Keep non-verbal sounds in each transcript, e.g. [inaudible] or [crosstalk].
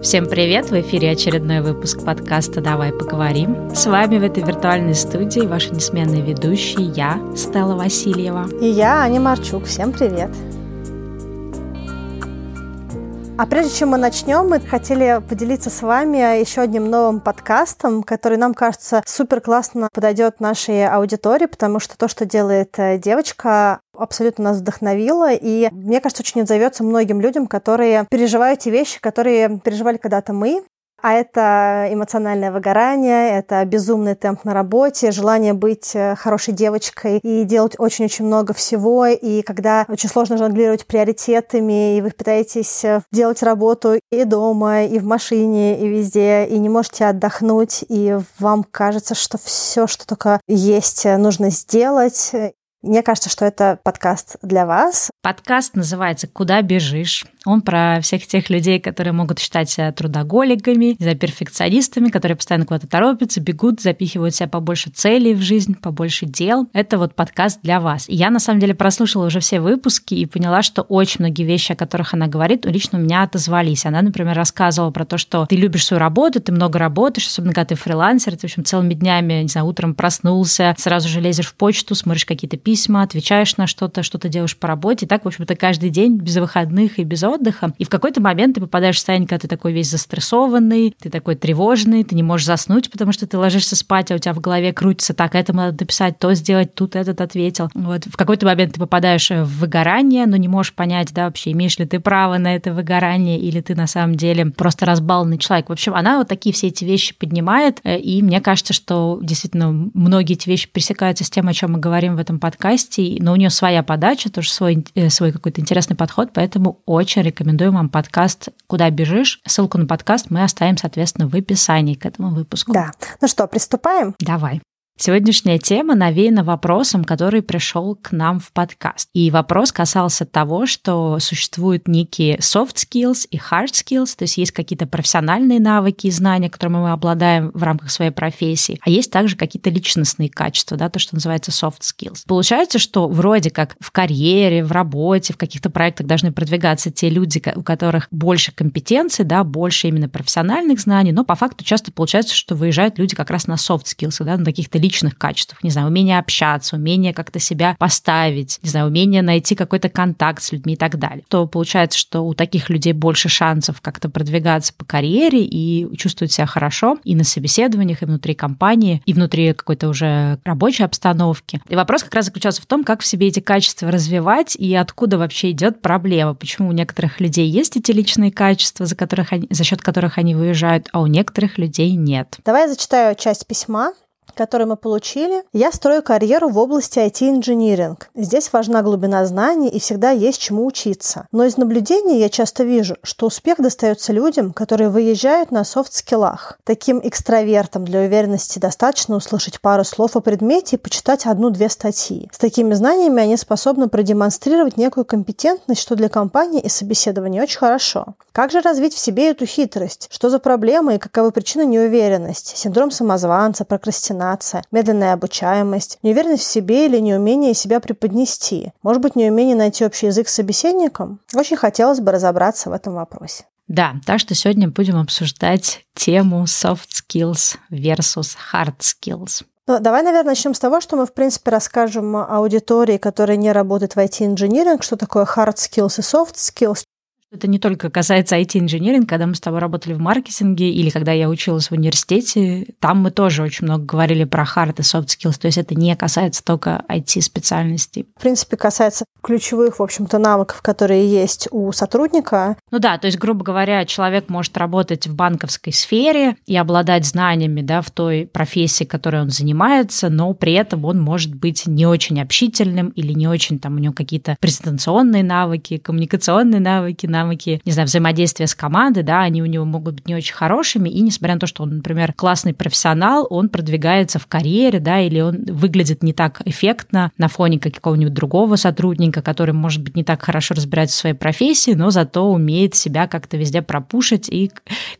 Всем привет! В эфире очередной выпуск подкаста «Давай поговорим». С вами в этой виртуальной студии ваши несменные ведущие я, Стелла Васильева. И я, Аня Марчук. Всем привет! А прежде чем мы начнем, мы хотели поделиться с вами еще одним новым подкастом, который нам кажется супер классно подойдет нашей аудитории, потому что то, что делает э, девочка, абсолютно нас вдохновило, и мне кажется, очень отзовется многим людям, которые переживают те вещи, которые переживали когда-то мы, а это эмоциональное выгорание, это безумный темп на работе, желание быть э, хорошей девочкой и делать очень-очень много всего. И когда очень сложно жонглировать приоритетами, и вы пытаетесь э, делать работу и дома, и в машине, и везде, и не можете отдохнуть, и вам кажется, что все, что только есть, э, нужно сделать, мне кажется, что это подкаст для вас. Подкаст называется «Куда бежишь?». Он про всех тех людей, которые могут считать себя трудоголиками, за перфекционистами, которые постоянно куда-то торопятся, бегут, запихивают себя побольше целей в жизнь, побольше дел. Это вот подкаст для вас. И я, на самом деле, прослушала уже все выпуски и поняла, что очень многие вещи, о которых она говорит, лично у меня отозвались. Она, например, рассказывала про то, что ты любишь свою работу, ты много работаешь, особенно когда ты фрилансер, ты, в общем, целыми днями, не знаю, утром проснулся, сразу же лезешь в почту, смотришь какие-то письма, отвечаешь на что-то, что-то делаешь по работе. И так, в общем-то, каждый день без выходных и без отдыха. И в какой-то момент ты попадаешь в состояние, когда ты такой весь застрессованный, ты такой тревожный, ты не можешь заснуть, потому что ты ложишься спать, а у тебя в голове крутится так, этому надо дописать, то сделать, тут этот ответил. Вот. В какой-то момент ты попадаешь в выгорание, но не можешь понять, да, вообще, имеешь ли ты право на это выгорание, или ты на самом деле просто разбалованный человек. В общем, она вот такие все эти вещи поднимает, э, и мне кажется, что действительно многие эти вещи пересекаются с тем, о чем мы говорим в этом подкасте, новостей, но у нее своя подача, тоже свой, э, свой какой-то интересный подход, поэтому очень рекомендую вам подкаст «Куда бежишь?». Ссылку на подкаст мы оставим, соответственно, в описании к этому выпуску. Да. Ну что, приступаем? Давай. Сегодняшняя тема навеяна вопросом, который пришел к нам в подкаст. И вопрос касался того, что существуют некие soft skills и hard skills, то есть есть какие-то профессиональные навыки и знания, которыми мы обладаем в рамках своей профессии, а есть также какие-то личностные качества, да, то, что называется soft skills. Получается, что вроде как в карьере, в работе, в каких-то проектах должны продвигаться те люди, у которых больше компетенций, да, больше именно профессиональных знаний, но по факту часто получается, что выезжают люди как раз на soft skills, да, на каких-то личных качествах, не знаю, умение общаться, умение как-то себя поставить, не знаю, умение найти какой-то контакт с людьми и так далее. То получается, что у таких людей больше шансов как-то продвигаться по карьере и чувствовать себя хорошо и на собеседованиях, и внутри компании, и внутри какой-то уже рабочей обстановки. И вопрос как раз заключался в том, как в себе эти качества развивать и откуда вообще идет проблема, почему у некоторых людей есть эти личные качества, за, которых они, за счет которых они выезжают, а у некоторых людей нет. Давай я зачитаю часть письма который мы получили, я строю карьеру в области IT-инжиниринг. Здесь важна глубина знаний и всегда есть чему учиться. Но из наблюдений я часто вижу, что успех достается людям, которые выезжают на софт-скиллах. Таким экстравертам для уверенности достаточно услышать пару слов о предмете и почитать одну-две статьи. С такими знаниями они способны продемонстрировать некую компетентность, что для компании и собеседования очень хорошо. Как же развить в себе эту хитрость? Что за проблемы и каковы причины неуверенности? Синдром самозванца, прокрастинация, прокрастинация, медленная обучаемость, неуверенность в себе или неумение себя преподнести, может быть, неумение найти общий язык с собеседником? Очень хотелось бы разобраться в этом вопросе. Да, так что сегодня будем обсуждать тему soft skills versus hard skills. Ну, давай, наверное, начнем с того, что мы, в принципе, расскажем аудитории, которая не работает в IT-инжиниринг, что такое hard skills и soft skills, это не только касается IT-инженеринга, когда мы с тобой работали в маркетинге или когда я училась в университете, там мы тоже очень много говорили про hard и soft skills, то есть это не касается только IT-специальностей. В принципе, касается ключевых, в общем-то, навыков, которые есть у сотрудника. Ну да, то есть, грубо говоря, человек может работать в банковской сфере и обладать знаниями да, в той профессии, которой он занимается, но при этом он может быть не очень общительным или не очень там у него какие-то презентационные навыки, коммуникационные навыки, навыки, не знаю, взаимодействия с командой, да, они у него могут быть не очень хорошими, и несмотря на то, что он, например, классный профессионал, он продвигается в карьере, да, или он выглядит не так эффектно на фоне какого-нибудь другого сотрудника, который, может быть, не так хорошо разбирается в своей профессии, но зато умеет себя как-то везде пропушить и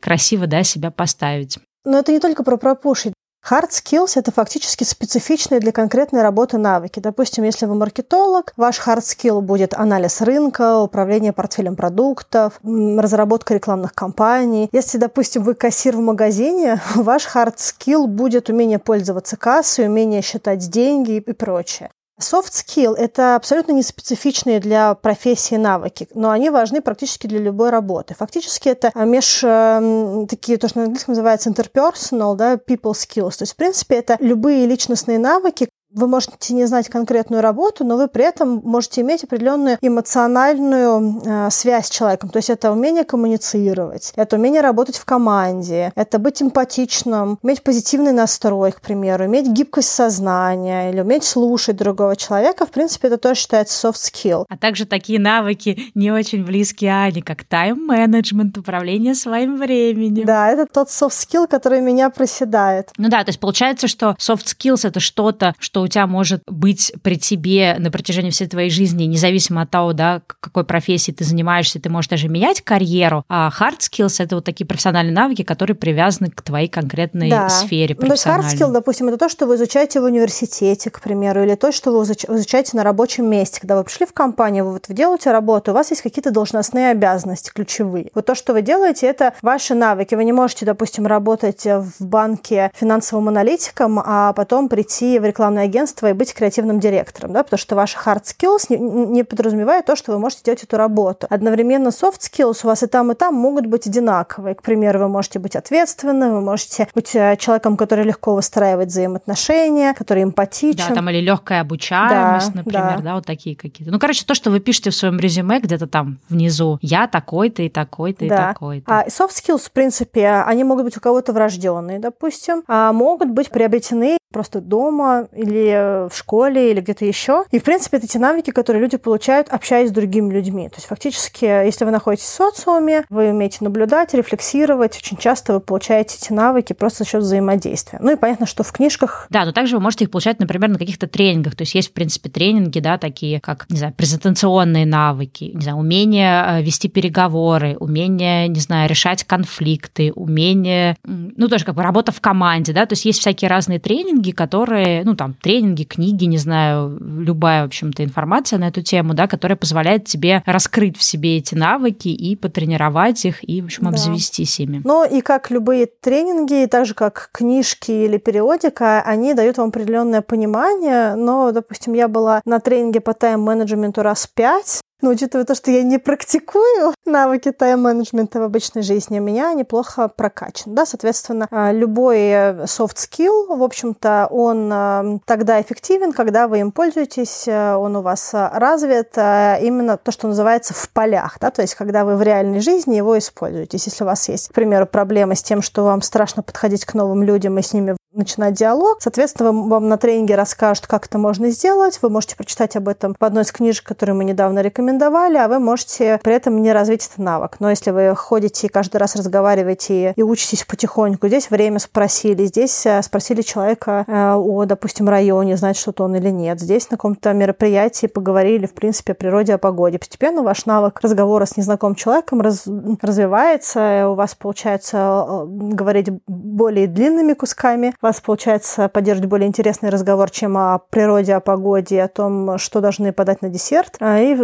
красиво, да, себя поставить. Но это не только про пропушить. Hard skills — это фактически специфичные для конкретной работы навыки. Допустим, если вы маркетолог, ваш hard skill будет анализ рынка, управление портфелем продуктов, разработка рекламных кампаний. Если, допустим, вы кассир в магазине, [laughs] ваш hard skill будет умение пользоваться кассой, умение считать деньги и прочее. Soft skill – это абсолютно не специфичные для профессии навыки, но они важны практически для любой работы. Фактически это меж эм, такие, то, что на английском называется interpersonal, да, people skills. То есть, в принципе, это любые личностные навыки, вы можете не знать конкретную работу, но вы при этом можете иметь определенную эмоциональную э, связь с человеком. То есть это умение коммуницировать, это умение работать в команде, это быть эмпатичным, иметь позитивный настрой, к примеру, иметь гибкость сознания или уметь слушать другого человека. В принципе, это тоже считается soft skill. А также такие навыки не очень близкие Ане, как тайм-менеджмент, управление своим временем. Да, это тот soft skill, который меня проседает. Ну да, то есть получается, что soft skills — это что-то, что что у тебя может быть при тебе на протяжении всей твоей жизни, независимо от того, да, какой профессии ты занимаешься, ты можешь даже менять карьеру, а hard skills — это вот такие профессиональные навыки, которые привязаны к твоей конкретной да. сфере Ну, то есть hard skill, допустим, это то, что вы изучаете в университете, к примеру, или то, что вы изучаете на рабочем месте. Когда вы пришли в компанию, вы вот делаете работу, у вас есть какие-то должностные обязанности ключевые. Вот то, что вы делаете, это ваши навыки. Вы не можете, допустим, работать в банке финансовым аналитиком, а потом прийти в рекламное агентства и быть креативным директором, да, потому что ваши hard skills не, не подразумевает то, что вы можете делать эту работу. Одновременно soft skills у вас и там, и там могут быть одинаковые. К примеру, вы можете быть ответственным, вы можете быть э, человеком, который легко выстраивает взаимоотношения, который эмпатичен. Да, там или легкая обучаемость, да, например, да. да, вот такие какие-то. Ну, короче, то, что вы пишете в своем резюме где-то там внизу, я такой-то и такой-то и да. такой-то. А soft skills, в принципе, они могут быть у кого-то врожденные, допустим, а могут быть приобретены просто дома или в школе или где-то еще. И, в принципе, это те навыки, которые люди получают, общаясь с другими людьми. То есть, фактически, если вы находитесь в социуме, вы умеете наблюдать, рефлексировать, очень часто вы получаете эти навыки просто за счет взаимодействия. Ну и понятно, что в книжках... Да, но также вы можете их получать, например, на каких-то тренингах. То есть есть, в принципе, тренинги, да, такие как, не знаю, презентационные навыки, не знаю, умение э, вести переговоры, умение, не знаю, решать конфликты, умение, ну, тоже как бы работа в команде, да, то есть есть всякие разные тренинги, тренинги, которые, ну, там, тренинги, книги, не знаю, любая, в общем-то, информация на эту тему, да, которая позволяет тебе раскрыть в себе эти навыки и потренировать их, и, в общем, обзавестись да. ими. Ну, и как любые тренинги, так же, как книжки или периодика, они дают вам определенное понимание, но, допустим, я была на тренинге по тайм-менеджменту раз пять, но учитывая то, что я не практикую навыки тайм-менеджмента в обычной жизни, у меня неплохо прокачан. Да? Соответственно, а, любой э, soft skill, в общем-то, он э, тогда эффективен, когда вы им пользуетесь, э, он у вас развит именно то, что называется в полях. Да? То есть, когда вы в реальной жизни его используете. Если у вас есть, к примеру, проблемы с тем, что вам страшно подходить к новым людям и с ними начинать диалог. Соответственно, вам на тренинге расскажут, как это можно сделать. Вы можете прочитать об этом в одной из книжек, которые мы недавно рекомендовали, а вы можете при этом не развить этот навык. Но если вы ходите и каждый раз разговариваете и учитесь потихоньку, здесь время спросили, здесь э, спросили человека э, о, допустим, районе, знает что-то он или нет. Здесь на каком-то мероприятии поговорили, в принципе, о природе, о погоде. Постепенно ваш навык разговора с незнакомым человеком раз, развивается, у вас получается э, говорить более длинными кусками, вас получается поддерживать более интересный разговор, чем о природе, о погоде, о том, что должны подать на десерт. А, и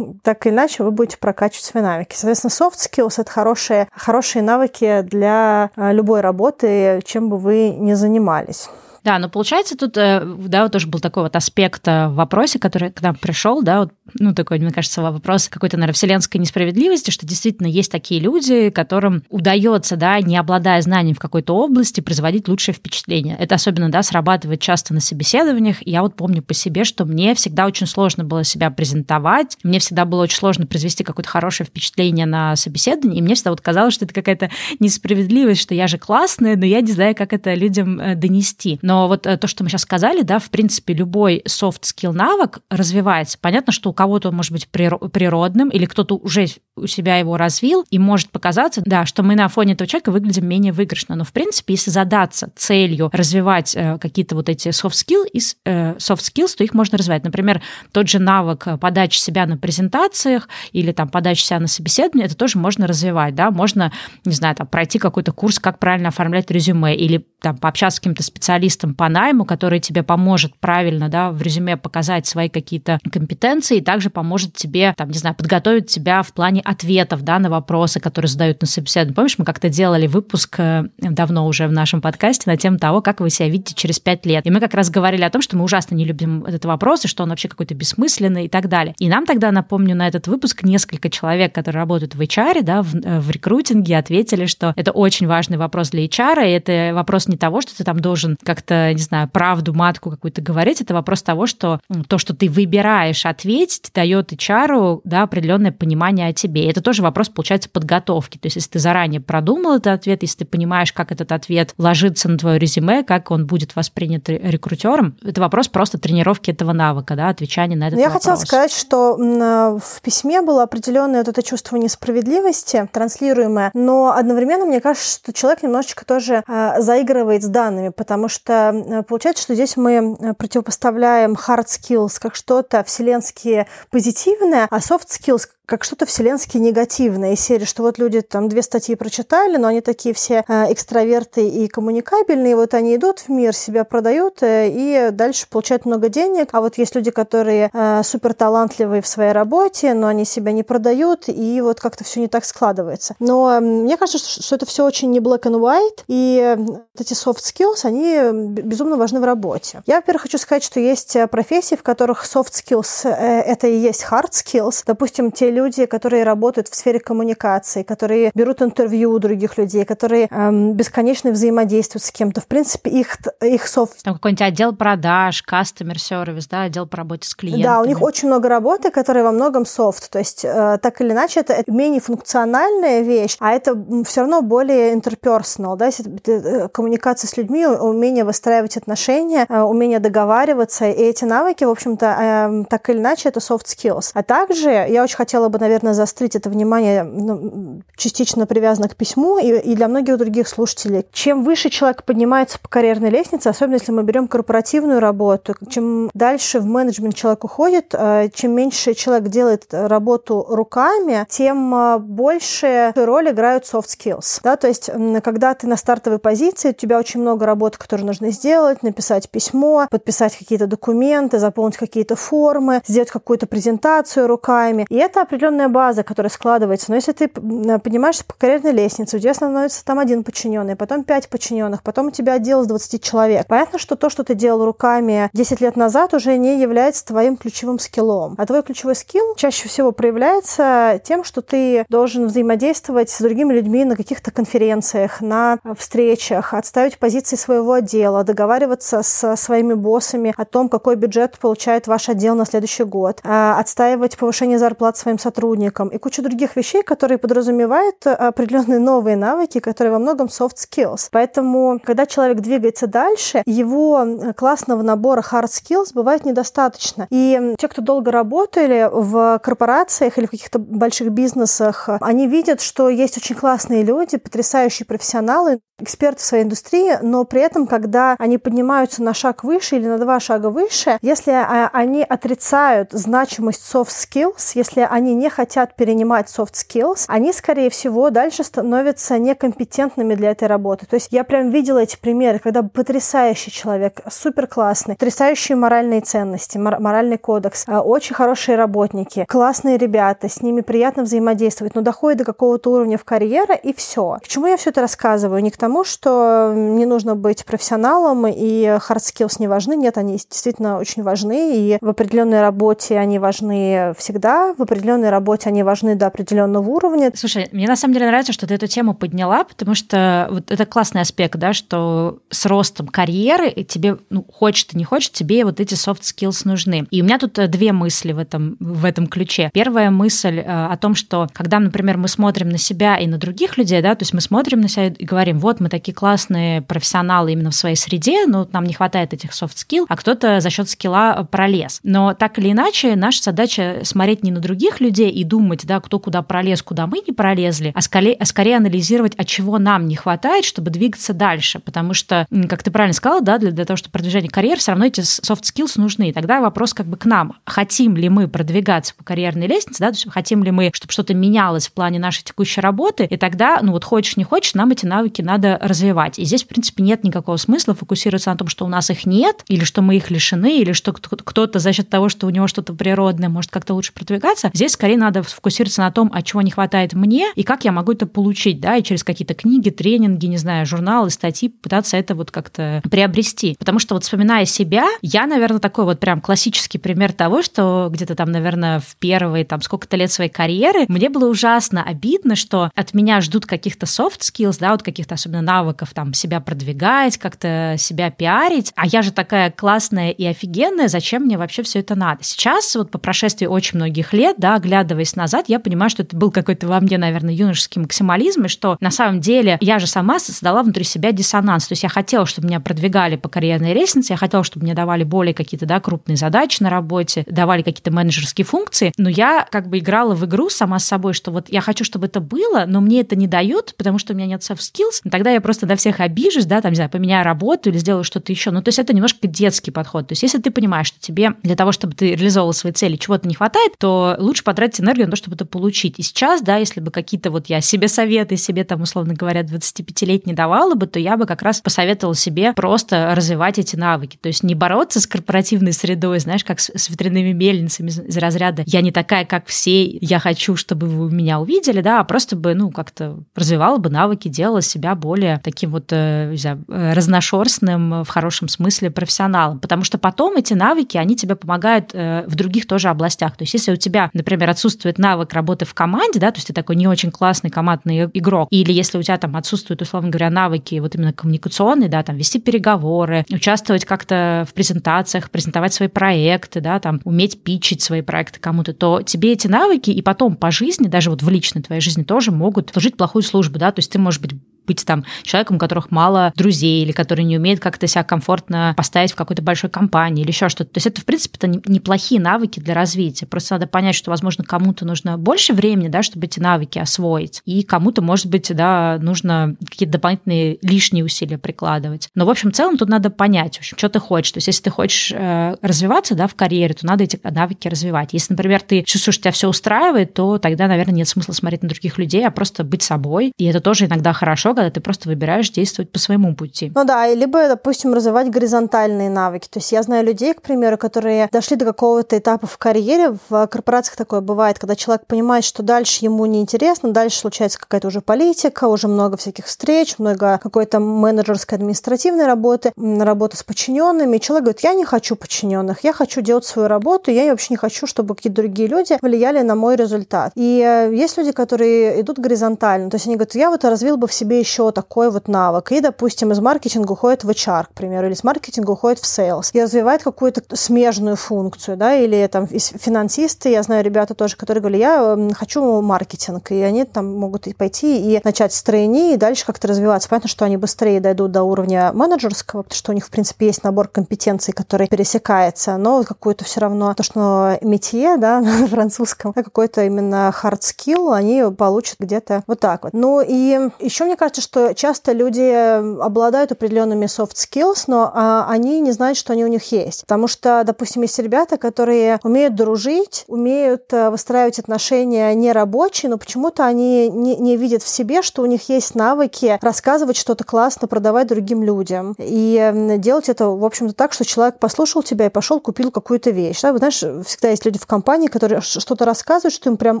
так или иначе вы будете прокачивать свои навыки. Соответственно, soft skills — это хорошие, хорошие навыки для а, любой работы, чем бы вы ни занимались. Да, но получается тут, э, да, вот тоже был такой вот аспект э, в вопросе, который к нам пришел, да, вот, ну, такой, мне кажется, вопрос какой-то, наверное, вселенской несправедливости, что действительно есть такие люди, которым удается, да, не обладая знанием в какой-то области, производить лучшее впечатление. Это особенно, да, срабатывает часто на собеседованиях. Я вот помню по себе, что мне всегда очень сложно было себя презентовать, мне всегда было очень сложно произвести какое-то хорошее впечатление на собеседовании, и мне всегда вот казалось, что это какая-то несправедливость, что я же классная, но я не знаю, как это людям э, донести. Но вот то, что мы сейчас сказали, да, в принципе, любой soft skill навык развивается. Понятно, что у кого-то он может быть природным, или кто-то уже у себя его развил, и может показаться, да, что мы на фоне этого человека выглядим менее выигрышно. Но, в принципе, если задаться целью развивать э, какие-то вот эти soft skills, э, soft skills, то их можно развивать. Например, тот же навык подачи себя на презентациях или там подачи себя на собеседование, это тоже можно развивать, да, можно, не знаю, там пройти какой-то курс, как правильно оформлять резюме, или там пообщаться с каким-то специалистом по найму, который тебе поможет правильно, да, в резюме показать свои какие-то компетенции, и также поможет тебе, там, не знаю, подготовить тебя в плане ответов, да, на вопросы, которые задают на собеседовании. Помнишь, мы как-то делали выпуск э, давно уже в нашем подкасте на тему того, как вы себя видите через пять лет. И мы как раз говорили о том, что мы ужасно не любим этот вопрос, и что он вообще какой-то бессмысленный и так далее. И нам тогда, напомню, на этот выпуск несколько человек, которые работают в HR, да, в, э, в рекрутинге, ответили, что это очень важный вопрос для HR, и это вопрос не того, что ты там должен как-то, не знаю, правду матку какую-то говорить, это вопрос того, что то, что ты выбираешь ответить, дает HR да, определенное понимание о тебе. И это тоже вопрос, получается, подготовки. То есть, если ты заранее продумал этот ответ, если ты понимаешь, как этот ответ ложится на твое резюме, как он будет воспринят рекрутером, это вопрос просто тренировки этого навыка, да, отвечания на этот Я вопрос. хотела сказать, что в письме было определенное вот это чувство несправедливости, транслируемое, но одновременно мне кажется, что человек немножечко тоже а, заигрывает с данными, потому что получается, что здесь мы противопоставляем hard skills как что-то вселенские позитивное, а soft skills как что-то вселенски негативное из серии, что вот люди там две статьи прочитали, но они такие все э, экстраверты и коммуникабельные, вот они идут в мир, себя продают э, и дальше получают много денег. А вот есть люди, которые э, супер талантливые в своей работе, но они себя не продают, и вот как-то все не так складывается. Но мне кажется, что это все очень не black and white, и вот эти soft skills, они безумно важны в работе. Я, во-первых, хочу сказать, что есть профессии, в которых soft skills это и есть hard skills. Допустим, те люди, люди, которые работают в сфере коммуникации, которые берут интервью у других людей, которые эм, бесконечно взаимодействуют с кем-то. В принципе, их, их софт... Там какой-нибудь отдел продаж, customer service, да, отдел по работе с клиентами. Да, у них очень много работы, которая во многом софт. То есть, э, так или иначе, это менее функциональная вещь, а это все равно более interpersonal, да, э, коммуникация с людьми, умение выстраивать отношения, э, умение договариваться, и эти навыки, в общем-то, э, так или иначе, это soft skills. А также я очень хотела бы, наверное, заострить это внимание ну, частично привязано к письму и, и для многих других слушателей. Чем выше человек поднимается по карьерной лестнице, особенно если мы берем корпоративную работу, чем дальше в менеджмент человек уходит, э, чем меньше человек делает работу руками, тем э, больше роль играют soft skills. Да? То есть, когда ты на стартовой позиции, у тебя очень много работы, которые нужно сделать, написать письмо, подписать какие-то документы, заполнить какие-то формы, сделать какую-то презентацию руками. И это определенная база, которая складывается. Но если ты поднимаешься по карьерной лестнице, у тебя становится там один подчиненный, потом пять подчиненных, потом у тебя отдел из 20 человек. Понятно, что то, что ты делал руками 10 лет назад, уже не является твоим ключевым скиллом. А твой ключевой скилл чаще всего проявляется тем, что ты должен взаимодействовать с другими людьми на каких-то конференциях, на встречах, отставить позиции своего отдела, договариваться с своими боссами о том, какой бюджет получает ваш отдел на следующий год, а, отстаивать повышение зарплат своим сотрудникам и кучу других вещей, которые подразумевают определенные новые навыки, которые во многом soft skills. Поэтому, когда человек двигается дальше, его классного набора hard skills бывает недостаточно. И те, кто долго работали в корпорациях или в каких-то больших бизнесах, они видят, что есть очень классные люди, потрясающие профессионалы, эксперты в своей индустрии, но при этом, когда они поднимаются на шаг выше или на два шага выше, если а, они отрицают значимость soft skills, если они не хотят перенимать soft skills, они, скорее всего, дальше становятся некомпетентными для этой работы. То есть я прям видела эти примеры, когда потрясающий человек, супер классный, потрясающие моральные ценности, моральный кодекс, а, очень хорошие работники, классные ребята, с ними приятно взаимодействовать, но доходит до какого-то уровня в карьере и все. К чему я все это рассказываю? Не к тому, что не нужно быть профессионалом и hard skills не важны. Нет, они действительно очень важны, и в определенной работе они важны всегда, в определенной работе они важны до определенного уровня. Слушай, мне на самом деле нравится, что ты эту тему подняла, потому что вот это классный аспект, да, что с ростом карьеры тебе, ну, хочет и не хочет, тебе вот эти soft skills нужны. И у меня тут две мысли в этом, в этом ключе. Первая мысль э, о том, что когда, например, мы смотрим на себя и на других людей, да, то есть мы смотрим на себя и говорим, вот мы такие классные профессионалы именно в своей среде, но нам не хватает этих soft skill, а кто-то за счет скилла пролез. Но так или иначе, наша задача смотреть не на других людей и думать, да, кто куда пролез, куда мы не пролезли, а скорее, а скорее анализировать, от чего нам не хватает, чтобы двигаться дальше. Потому что, как ты правильно сказала, да, для, для того, чтобы продвижение карьеры, все равно эти soft skills нужны. И тогда вопрос как бы к нам. Хотим ли мы продвигаться по карьерной лестнице, да, то есть хотим ли мы, чтобы что-то менялось в плане нашей текущей работы, и тогда, ну вот хочешь, не хочешь, нам эти навыки надо развивать. И здесь, в принципе, нет никакого смысла фокусироваться на том, что у нас их нет, или что мы их лишены, или что кто-то за счет того, что у него что-то природное, может как-то лучше продвигаться. Здесь скорее надо сфокусироваться на том, а чего не хватает мне, и как я могу это получить, да, и через какие-то книги, тренинги, не знаю, журналы, статьи пытаться это вот как-то приобрести. Потому что вот вспоминая себя, я, наверное, такой вот прям классический пример того, что где-то там, наверное, в первые там сколько-то лет своей карьеры мне было ужасно обидно, что от меня ждут каких-то soft skills, да, вот каких-то особенно навыков там себя продвигать, как-то себя пиарить, а я же такая классная и офигенная, зачем мне вообще все это надо? Сейчас вот по прошествии очень многих лет, да, оглядываясь назад, я понимаю, что это был какой-то во мне, наверное, юношеский максимализм, и что на самом деле я же сама создала внутри себя диссонанс. То есть я хотела, чтобы меня продвигали по карьерной лестнице, я хотела, чтобы мне давали более какие-то, да, крупные задачи на работе, давали какие-то менеджерские функции, но я как бы играла в игру сама с собой, что вот я хочу, чтобы это было, но мне это не дают, потому что у меня нет soft skills, тогда я просто до всех обижусь, да, там, не знаю, поменяю работу или сделаю что-то еще. Ну, то есть это немножко детский подход. То есть если ты понимаешь, что тебе для того, чтобы ты реализовывал свои цели, чего-то не хватает, то лучше потратить энергию на то, чтобы это получить. И сейчас, да, если бы какие-то вот я себе советы, себе там, условно говоря, 25-летний давала бы, то я бы как раз посоветовала себе просто развивать эти навыки. То есть не бороться с корпоративной средой, знаешь, как с, с ветряными мельницами из разряда «я не такая, как все, я хочу, чтобы вы меня увидели», да, а просто бы, ну, как-то развивала бы навыки, делала себя более таким вот, э, не э, разношерстным в хорошем смысле профессионалом. Потому что потом эти навыки, они тебе помогают э, в других тоже областях. То есть если у тебя, например, отсутствует навык работы в команде, да, то есть ты такой не очень классный командный игрок, или если у тебя там отсутствуют, условно говоря, навыки вот именно коммуникационные, да, там вести переговоры, участвовать как-то в презентациях, презентовать свои проекты, да, там уметь пичить свои проекты кому-то, то тебе эти навыки и потом по жизни, даже вот в личной твоей жизни тоже могут служить плохую службу, да, то есть ты, может быть, быть там человеком, у которых мало друзей, или который не умеет как-то себя комфортно поставить в какой-то большой компании, или еще что-то. То есть это, в принципе, это неплохие навыки для развития. Просто надо понять, что, возможно, кому-то нужно больше времени, да, чтобы эти навыки освоить, и кому-то, может быть, да, нужно какие-то дополнительные лишние усилия прикладывать. Но, в общем, в целом тут надо понять, в общем, что ты хочешь. То есть если ты хочешь э, развиваться, да, в карьере, то надо эти навыки развивать. Если, например, ты чувствуешь, что тебя все устраивает, то тогда, наверное, нет смысла смотреть на других людей, а просто быть собой. И это тоже иногда хорошо, когда ты просто выбираешь действовать по своему пути. Ну да, либо, допустим, развивать горизонтальные навыки. То есть я знаю людей, к примеру, которые дошли до какого-то этапа в карьере. В корпорациях такое бывает, когда человек понимает, что дальше ему неинтересно, дальше случается какая-то уже политика, уже много всяких встреч, много какой-то менеджерской административной работы, работа с подчиненными. И человек говорит, я не хочу подчиненных, я хочу делать свою работу, я вообще не хочу, чтобы какие-то другие люди влияли на мой результат. И э, есть люди, которые идут горизонтально, то есть они говорят, я вот развил бы в себе еще такой вот навык. И, допустим, из маркетинга уходит в HR, к примеру, или из маркетинга уходит в sales. И развивает какую-то смежную функцию, да, или там финансисты, я знаю ребята тоже, которые говорили, я хочу маркетинг, и они там могут пойти и начать с трейни, и дальше как-то развиваться. Понятно, что они быстрее дойдут до уровня менеджерского, потому что у них, в принципе, есть набор компетенций, который пересекается, но какую-то все равно, то, что метье, да, [laughs] на французском, какой-то именно hard skill они получат где-то вот так вот. Ну и еще мне кажется, что что часто люди обладают определенными soft skills, но а, они не знают, что они у них есть. Потому что, допустим, есть ребята, которые умеют дружить, умеют э, выстраивать отношения нерабочие, но почему-то они не, не видят в себе, что у них есть навыки рассказывать что-то классно, продавать другим людям. И делать это, в общем-то, так, что человек послушал тебя и пошел, купил какую-то вещь. Да? Вы знаешь, всегда есть люди в компании, которые что-то рассказывают, что им прям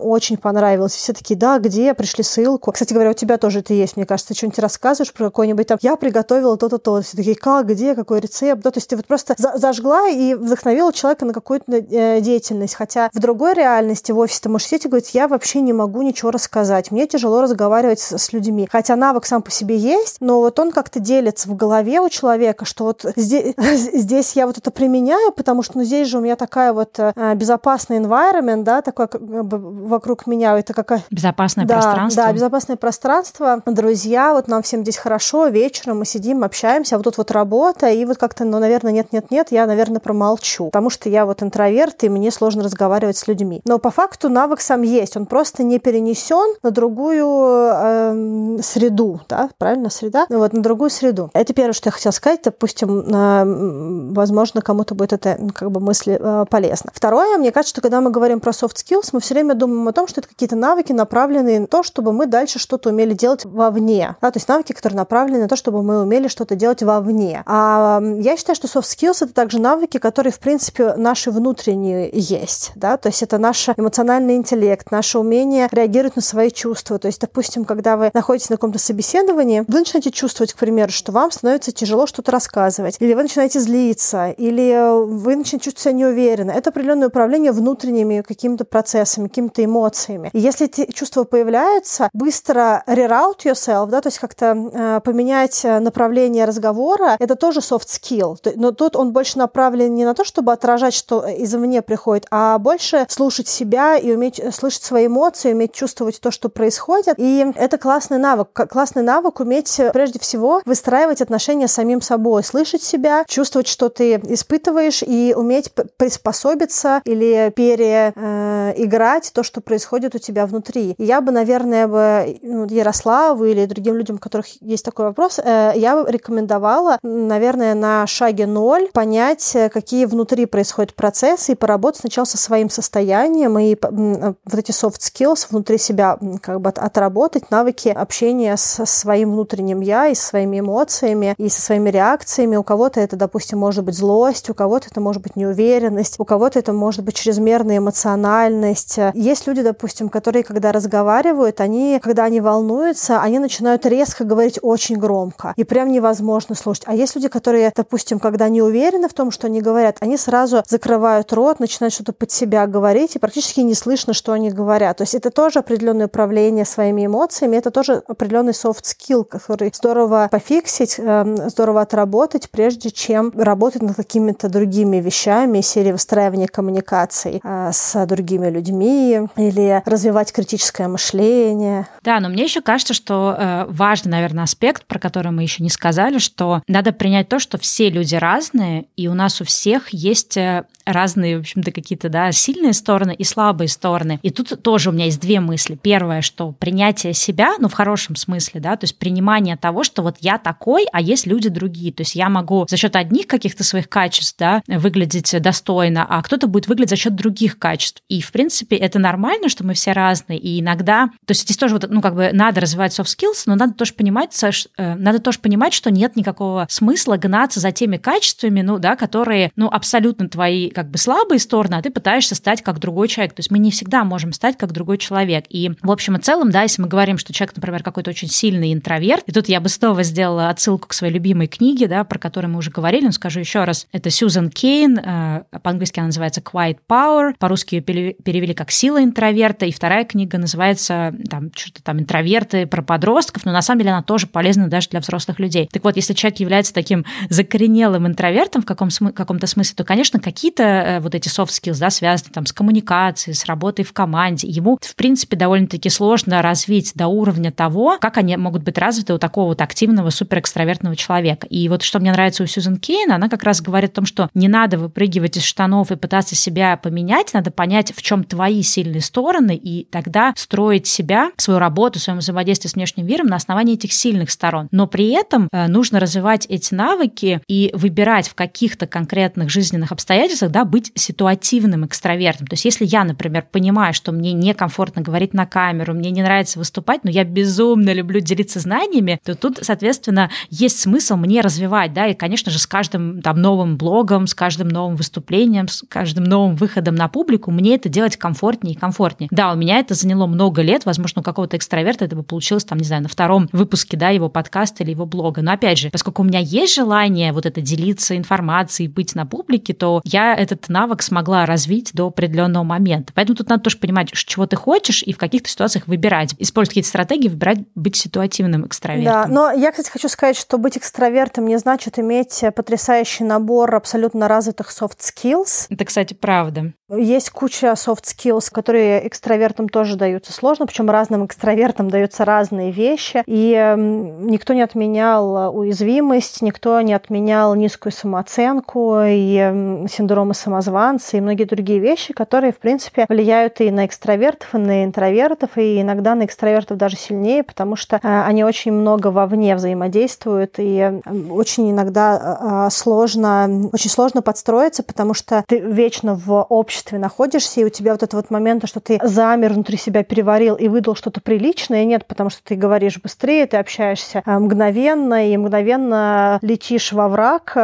очень понравилось. Все такие, да, где, пришли ссылку. Кстати говоря, у тебя тоже это есть, мне кажется, что-нибудь рассказываешь про какой-нибудь там, я приготовила то-то, то. Все такие, как, где, какой рецепт. Да, то есть ты вот просто зажгла и вдохновила человека на какую-то э, деятельность. Хотя в другой реальности в офисе ты можешь сидеть и говорить, я вообще не могу ничего рассказать. Мне тяжело разговаривать с, с людьми. Хотя навык сам по себе есть, но вот он как-то делится в голове у человека, что вот здесь, [laughs] здесь я вот это применяю, потому что ну, здесь же у меня такая вот э, безопасный environment, да, такой как бы вокруг меня. Это какая... Безопасное да, пространство. Да, безопасное пространство, друзья друзья, вот нам всем здесь хорошо, вечером мы сидим, общаемся, а вот тут вот работа, и вот как-то, ну, наверное, нет-нет-нет, я, наверное, промолчу, потому что я вот интроверт, и мне сложно разговаривать с людьми. Но по факту навык сам есть, он просто не перенесен на другую э, среду, да, правильно, среда? Ну вот, на другую среду. Это первое, что я хотела сказать, допустим, э, возможно, кому-то будет это, как бы, мысли э, полезно. Второе, мне кажется, что когда мы говорим про soft skills, мы все время думаем о том, что это какие-то навыки, направленные на то, чтобы мы дальше что-то умели делать вовне. Да, то есть навыки, которые направлены на то, чтобы мы умели что-то делать вовне. А я считаю, что soft skills — это также навыки, которые, в принципе, наши внутренние есть. Да? То есть это наш эмоциональный интеллект, наше умение реагировать на свои чувства. То есть, допустим, когда вы находитесь на каком-то собеседовании, вы начинаете чувствовать, к примеру, что вам становится тяжело что-то рассказывать, или вы начинаете злиться, или вы начинаете чувствовать себя неуверенно. Это определенное управление внутренними какими-то процессами, какими-то эмоциями. И если эти чувства появляются, быстро reroute yourself, да, то есть как-то э, поменять направление разговора, это тоже soft skill. Но тут он больше направлен не на то, чтобы отражать, что извне приходит, а больше слушать себя и уметь слышать свои эмоции, уметь чувствовать то, что происходит. И это классный навык. Классный навык уметь прежде всего выстраивать отношения с самим собой, слышать себя, чувствовать, что ты испытываешь, и уметь приспособиться или переиграть то, что происходит у тебя внутри. И я бы, наверное, бы ну, Ярославу или другим людям, у которых есть такой вопрос, э, я рекомендовала, наверное, на шаге ноль понять, э, какие внутри происходят процессы и поработать сначала со своим состоянием и э, вот эти soft skills внутри себя как бы отработать, навыки общения со своим внутренним я и со своими эмоциями и со своими реакциями. У кого-то это, допустим, может быть злость, у кого-то это может быть неуверенность, у кого-то это может быть чрезмерная эмоциональность. Есть люди, допустим, которые, когда разговаривают, они, когда они волнуются, они начинают резко говорить очень громко, и прям невозможно слушать. А есть люди, которые, допустим, когда не уверены в том, что они говорят, они сразу закрывают рот, начинают что-то под себя говорить, и практически не слышно, что они говорят. То есть это тоже определенное управление своими эмоциями, это тоже определенный soft skill, который здорово пофиксить, эм, здорово отработать, прежде чем работать над какими-то другими вещами, серии выстраивания коммуникаций э, с другими людьми или развивать критическое мышление. Да, но мне еще кажется, что э, важный, наверное, аспект, про который мы еще не сказали, что надо принять то, что все люди разные, и у нас у всех есть э, разные, в общем-то, какие-то, да, сильные стороны и слабые стороны. И тут тоже у меня есть две мысли. Первое, что принятие себя, ну, в хорошем смысле, да, то есть принимание того, что вот я такой, а есть люди другие. То есть я могу за счет одних каких-то своих качеств, да, выглядеть достойно, а кто-то будет выглядеть за счет других качеств. И, в принципе, это нормально, что мы все разные. И иногда, то есть здесь тоже вот, ну, как бы надо развивать soft skills, но надо тоже понимать, э, надо тоже понимать, что нет никакого смысла гнаться за теми качествами, ну, да, которые, ну, абсолютно твои как бы слабые стороны, а ты пытаешься стать как другой человек. То есть мы не всегда можем стать как другой человек. И в общем и целом, да, если мы говорим, что человек, например, какой-то очень сильный интроверт, и тут я бы снова сделала отсылку к своей любимой книге, да, про которую мы уже говорили, но скажу еще раз, это Сьюзан Кейн, э, по-английски она называется Quiet Power, по-русски ее перевели как «Сила интроверта», и вторая книга называется там что-то там «Интроверты» про подростков, но на самом деле она тоже полезна даже для взрослых людей. Так вот, если человек является таким закоренелым интровертом в каком каком-то смысле, то, конечно, какие-то Э, вот эти soft skills, да, связаны там с коммуникацией, с работой в команде, ему, в принципе, довольно-таки сложно развить до уровня того, как они могут быть развиты у такого вот активного, суперэкстравертного человека. И вот что мне нравится у Сьюзен Кейн, она как раз говорит о том, что не надо выпрыгивать из штанов и пытаться себя поменять, надо понять, в чем твои сильные стороны, и тогда строить себя, свою работу, свое взаимодействие с внешним миром на основании этих сильных сторон. Но при этом э, нужно развивать эти навыки и выбирать в каких-то конкретных жизненных обстоятельствах, да, быть ситуативным экстравертом. То есть если я, например, понимаю, что мне некомфортно говорить на камеру, мне не нравится выступать, но я безумно люблю делиться знаниями, то тут, соответственно, есть смысл мне развивать, да, и, конечно же, с каждым там новым блогом, с каждым новым выступлением, с каждым новым выходом на публику мне это делать комфортнее и комфортнее. Да, у меня это заняло много лет, возможно, у какого-то экстраверта это бы получилось, там, не знаю, на втором выпуске, да, его подкаста или его блога. Но опять же, поскольку у меня есть желание вот это делиться информацией, быть на публике, то я этот навык смогла развить до определенного момента. Поэтому тут надо тоже понимать, чего ты хочешь, и в каких-то ситуациях выбирать. Использовать какие-то стратегии, выбирать быть ситуативным экстравертом. Да, но я, кстати, хочу сказать, что быть экстравертом не значит иметь потрясающий набор абсолютно развитых soft skills. Это, кстати, правда. Есть куча soft skills, которые экстравертам тоже даются сложно, причем разным экстравертам даются разные вещи. Вещи. И никто не отменял уязвимость, никто не отменял низкую самооценку и синдромы самозванца и многие другие вещи, которые, в принципе, влияют и на экстравертов, и на интровертов, и иногда на экстравертов даже сильнее, потому что э, они очень много вовне взаимодействуют, и очень иногда э, сложно, очень сложно подстроиться, потому что ты вечно в обществе находишься, и у тебя вот этот вот момент, что ты замер внутри себя, переварил и выдал что-то приличное, нет, потому что ты говоришь быстрее, ты общаешься э, мгновенно, и мгновенно летишь во враг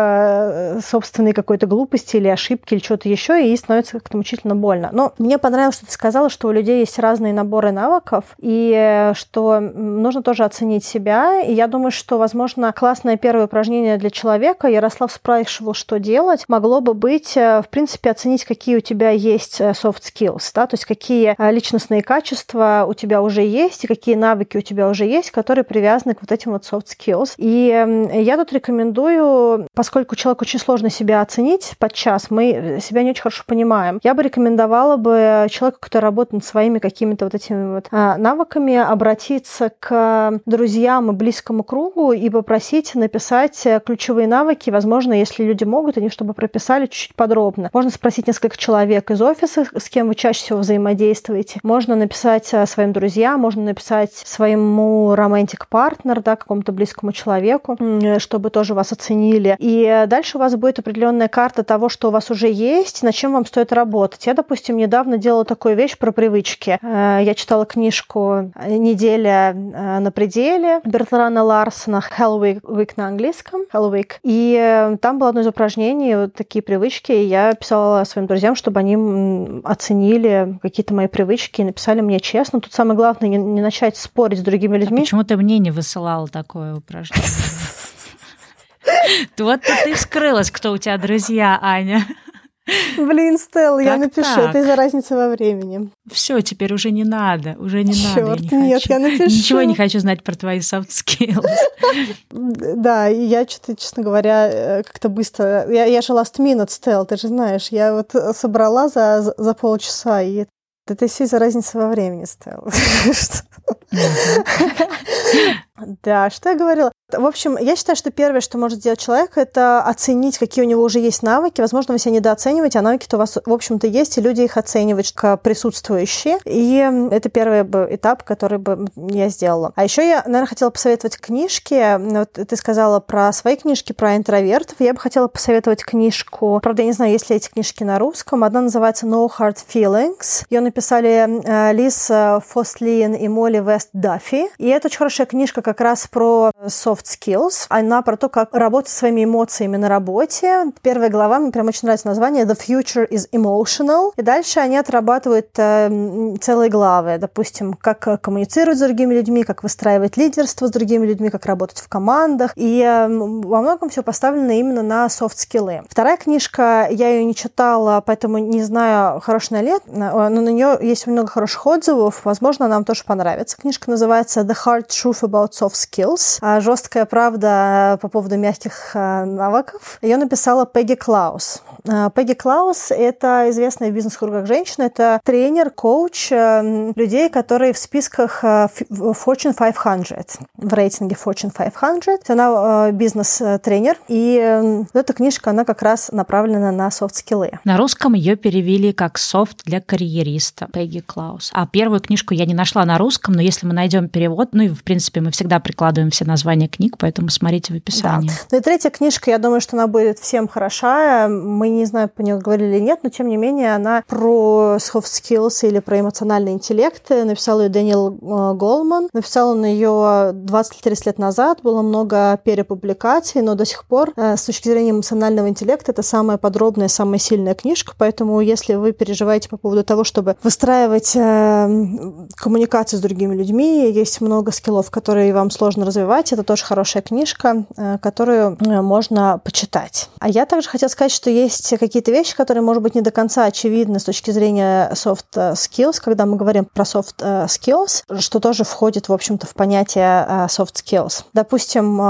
собственной какой-то глупости или ошибки, или что-то еще, и становится как-то мучительно больно. Но мне понравилось, что ты сказала, что у людей есть разные наборы навыков, и что нужно тоже оценить себя. И я думаю, что, возможно, классное первое упражнение для человека, Ярослав спрашивал, что делать, могло бы быть, э, в принципе, оценить, какие у тебя есть э, soft skills, да, то есть какие э, личностные качества у тебя уже есть, и какие навыки у тебя уже которые привязаны к вот этим вот soft skills. И я тут рекомендую, поскольку человеку очень сложно себя оценить подчас, мы себя не очень хорошо понимаем, я бы рекомендовала бы человеку, который работает над своими какими-то вот этими вот а, навыками, обратиться к друзьям и близкому кругу и попросить написать ключевые навыки. Возможно, если люди могут, они чтобы прописали чуть-чуть подробно. Можно спросить несколько человек из офиса, с кем вы чаще всего взаимодействуете. Можно написать э, своим друзьям, можно написать своему романтик партнер, да, какому-то близкому человеку, чтобы тоже вас оценили. И дальше у вас будет определенная карта того, что у вас уже есть, над чем вам стоит работать. Я, допустим, недавно делала такую вещь про привычки. Э, я читала книжку «Неделя э, на пределе» Бертрана Ларсона «Hell Week, Week» на английском, Hell Week. И э, там было одно из упражнений, вот такие привычки, и я писала своим друзьям, чтобы они оценили какие-то мои привычки и написали мне честно. Тут самое главное не, не начать спорить с другими людьми. А почему ты мне не высылала такое упражнение? Вот-то ты вскрылась, кто у тебя друзья, Аня. Блин, Стелл, я напишу. Так. Это из-за разницы во времени. Все, теперь уже не надо. Уже не Черт, надо. Я не нет, хочу. я напишу. Ничего не хочу знать про твои soft skills. Да, и я что-то, честно говоря, э, как-то быстро... Я, я же last minute, Стелл, ты же знаешь. Я вот собрала за, за полчаса, и это все из-за разницы во времени, Стелл. [laughs] [laughs] Да, что я говорила? В общем, я считаю, что первое, что может сделать человек, это оценить, какие у него уже есть навыки. Возможно, вы себя недооцениваете, а навыки-то у вас, в общем-то, есть, и люди их оценивают как присутствующие. И это первый бы этап, который бы я сделала. А еще я, наверное, хотела посоветовать книжки. Вот ты сказала про свои книжки, про интровертов. Я бы хотела посоветовать книжку. Правда, я не знаю, есть ли эти книжки на русском. Одна называется No Hard Feelings. Ее написали э, Лиз Фослин и Молли Вест Даффи. И это очень хорошая книжка как раз про soft skills. Она про то, как работать своими эмоциями на работе. Первая глава, мне прям очень нравится название The Future is Emotional. И дальше они отрабатывают э, целые главы. Допустим, как коммуницировать с другими людьми, как выстраивать лидерство с другими людьми, как работать в командах. И э, во многом все поставлено именно на soft skills. Вторая книжка, я ее не читала, поэтому не знаю, хорошая ли, но на нее есть много хороших отзывов. Возможно, нам тоже понравится. Книжка называется The Hard Truth About Soft Skills. А жесткая правда по поводу мягких а, навыков. Ее написала Пегги Клаус. А, Пегги Клаус – это известная в бизнес-кругах женщина. Это тренер, коуч э, людей, которые в списках э, Fortune 500, в рейтинге Fortune 500. Она э, бизнес-тренер. И эта книжка, она как раз направлена на софт-скиллы. На русском ее перевели как «Софт для карьериста» Пегги Клаус. А первую книжку я не нашла на русском, но если мы найдем перевод, ну и, в принципе, мы всегда прикладываем все названия книг, поэтому смотрите в описании. Да. Ну и третья книжка, я думаю, что она будет всем хороша. Мы не знаю, по ней говорили или нет, но тем не менее она про soft skills или про эмоциональный интеллект. Написал ее Дэниел э, Голман. Написал он ее 20-30 лет назад. Было много перепубликаций, но до сих пор э, с точки зрения эмоционального интеллекта это самая подробная, самая сильная книжка. Поэтому если вы переживаете по поводу того, чтобы выстраивать э, коммуникацию с другими людьми, есть много скиллов, которые вам сложно развивать, это тоже очень хорошая книжка, э, которую э, можно почитать. А я также хотела сказать, что есть какие-то вещи, которые, может быть, не до конца очевидны с точки зрения soft skills, когда мы говорим про soft skills, что тоже входит, в общем-то, в понятие soft skills. Допустим,